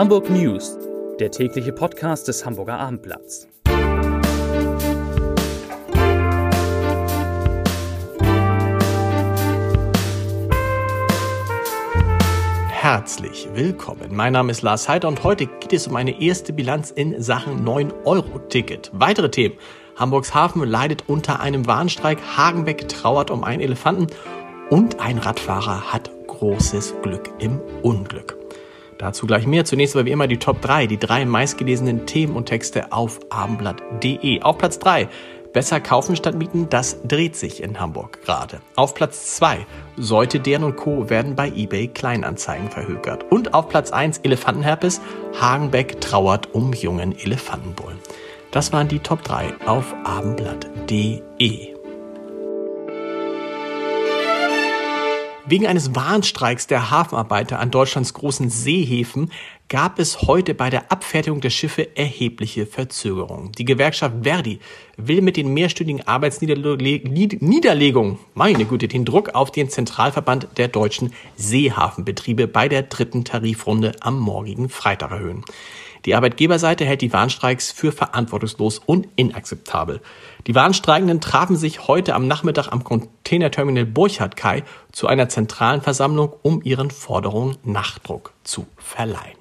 Hamburg News, der tägliche Podcast des Hamburger Abendblatts. Herzlich willkommen. Mein Name ist Lars Heider und heute geht es um eine erste Bilanz in Sachen 9-Euro-Ticket. Weitere Themen. Hamburgs Hafen leidet unter einem Warnstreik, Hagenbeck trauert um einen Elefanten und ein Radfahrer hat großes Glück im Unglück. Dazu gleich mehr. Zunächst aber wie immer die Top 3, die drei meistgelesenen Themen und Texte auf abendblatt.de. Auf Platz 3 Besser kaufen statt mieten, das dreht sich in Hamburg gerade. Auf Platz 2 Seute, Dern und Co. werden bei eBay Kleinanzeigen verhökert. Und auf Platz 1 Elefantenherpes, Hagenbeck trauert um jungen Elefantenbullen. Das waren die Top 3 auf abendblatt.de. Wegen eines Warnstreiks der Hafenarbeiter an Deutschlands großen Seehäfen gab es heute bei der Abfertigung der Schiffe erhebliche Verzögerungen. Die Gewerkschaft Verdi will mit den mehrstündigen Arbeitsniederlegungen, meine Güte, den Druck auf den Zentralverband der deutschen Seehafenbetriebe bei der dritten Tarifrunde am morgigen Freitag erhöhen. Die Arbeitgeberseite hält die Warnstreiks für verantwortungslos und inakzeptabel. Die Warnstreikenden trafen sich heute am Nachmittag am Containerterminal Burchard-Kai zu einer zentralen Versammlung, um ihren Forderungen Nachdruck zu verleihen.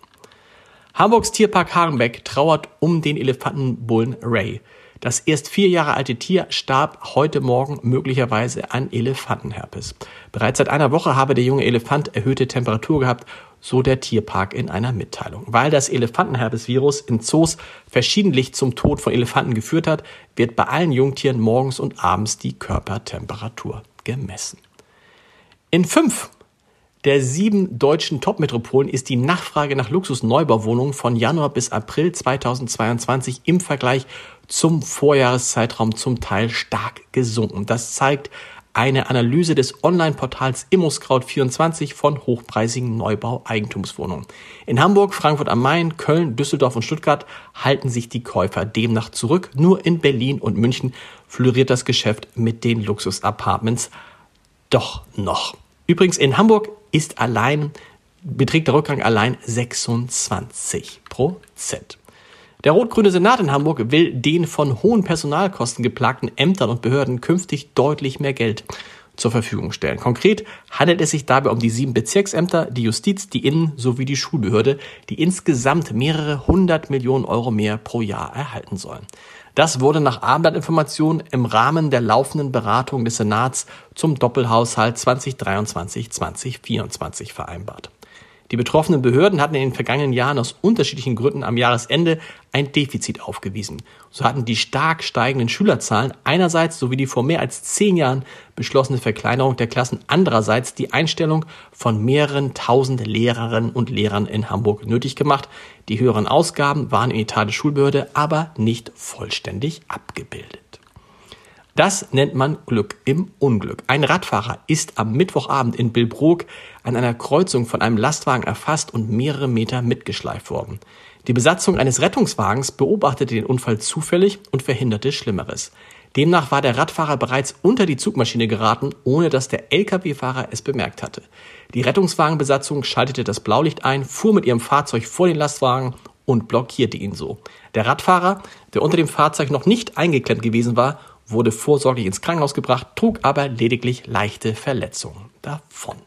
Hamburgs Tierpark Hagenbeck trauert um den Elefantenbullen Ray. Das erst vier Jahre alte Tier starb heute Morgen möglicherweise an Elefantenherpes. Bereits seit einer Woche habe der junge Elefant erhöhte Temperatur gehabt, so der Tierpark in einer Mitteilung. Weil das Elefantenherpesvirus in Zoos verschiedentlich zum Tod von Elefanten geführt hat, wird bei allen Jungtieren morgens und abends die Körpertemperatur gemessen. In fünf der sieben deutschen Top-Metropolen ist die Nachfrage nach Luxusneubauwohnungen von Januar bis April 2022 im Vergleich zum Vorjahreszeitraum zum Teil stark gesunken. Das zeigt eine Analyse des Online-Portals ImmoScout24 von hochpreisigen Neubau-Eigentumswohnungen. In Hamburg, Frankfurt am Main, Köln, Düsseldorf und Stuttgart halten sich die Käufer demnach zurück. Nur in Berlin und München floriert das Geschäft mit den Luxus-Apartments doch noch. Übrigens in Hamburg ist allein, beträgt der Rückgang allein 26 Prozent. Der rot-grüne Senat in Hamburg will den von hohen Personalkosten geplagten Ämtern und Behörden künftig deutlich mehr Geld zur Verfügung stellen. Konkret handelt es sich dabei um die sieben Bezirksämter, die Justiz, die Innen- sowie die Schulbehörde, die insgesamt mehrere hundert Millionen Euro mehr pro Jahr erhalten sollen. Das wurde nach Abendblattinformationen im Rahmen der laufenden Beratung des Senats zum Doppelhaushalt 2023-2024 vereinbart. Die betroffenen Behörden hatten in den vergangenen Jahren aus unterschiedlichen Gründen am Jahresende ein Defizit aufgewiesen. So hatten die stark steigenden Schülerzahlen einerseits sowie die vor mehr als zehn Jahren beschlossene Verkleinerung der Klassen andererseits die Einstellung von mehreren tausend Lehrerinnen und Lehrern in Hamburg nötig gemacht. Die höheren Ausgaben waren in der Schulbehörde aber nicht vollständig abgebildet. Das nennt man Glück im Unglück. Ein Radfahrer ist am Mittwochabend in Billbrook an einer Kreuzung von einem Lastwagen erfasst und mehrere Meter mitgeschleift worden. Die Besatzung eines Rettungswagens beobachtete den Unfall zufällig und verhinderte Schlimmeres. Demnach war der Radfahrer bereits unter die Zugmaschine geraten, ohne dass der Lkw-Fahrer es bemerkt hatte. Die Rettungswagenbesatzung schaltete das Blaulicht ein, fuhr mit ihrem Fahrzeug vor den Lastwagen und blockierte ihn so. Der Radfahrer, der unter dem Fahrzeug noch nicht eingeklemmt gewesen war, wurde vorsorglich ins Krankenhaus gebracht, trug aber lediglich leichte Verletzungen davon.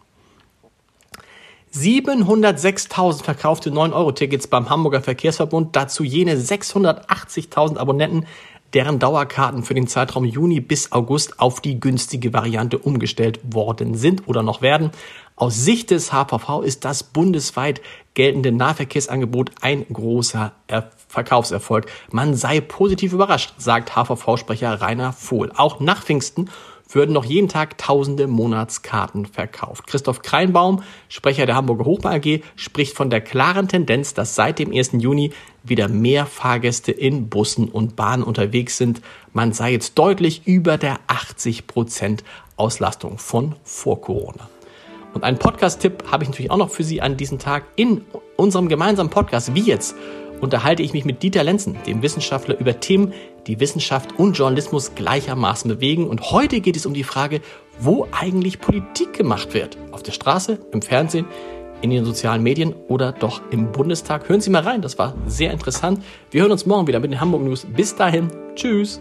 706.000 verkaufte 9-Euro-Tickets beim Hamburger Verkehrsverbund, dazu jene 680.000 Abonnenten, deren Dauerkarten für den Zeitraum Juni bis August auf die günstige Variante umgestellt worden sind oder noch werden. Aus Sicht des HVV ist das bundesweit geltende Nahverkehrsangebot ein großer er Verkaufserfolg. Man sei positiv überrascht, sagt HVV-Sprecher Rainer Vohl. Auch nach Pfingsten würden noch jeden Tag tausende Monatskarten verkauft. Christoph Kreinbaum, Sprecher der Hamburger Hochbahn AG, spricht von der klaren Tendenz, dass seit dem 1. Juni wieder mehr Fahrgäste in Bussen und Bahnen unterwegs sind. Man sei jetzt deutlich über der 80 Prozent Auslastung von vor Corona. Und einen Podcast-Tipp habe ich natürlich auch noch für Sie an diesem Tag. In unserem gemeinsamen Podcast, wie jetzt, unterhalte ich mich mit Dieter Lenzen, dem Wissenschaftler, über Themen, die Wissenschaft und Journalismus gleichermaßen bewegen. Und heute geht es um die Frage, wo eigentlich Politik gemacht wird. Auf der Straße, im Fernsehen, in den sozialen Medien oder doch im Bundestag. Hören Sie mal rein, das war sehr interessant. Wir hören uns morgen wieder mit den Hamburg News. Bis dahin, tschüss.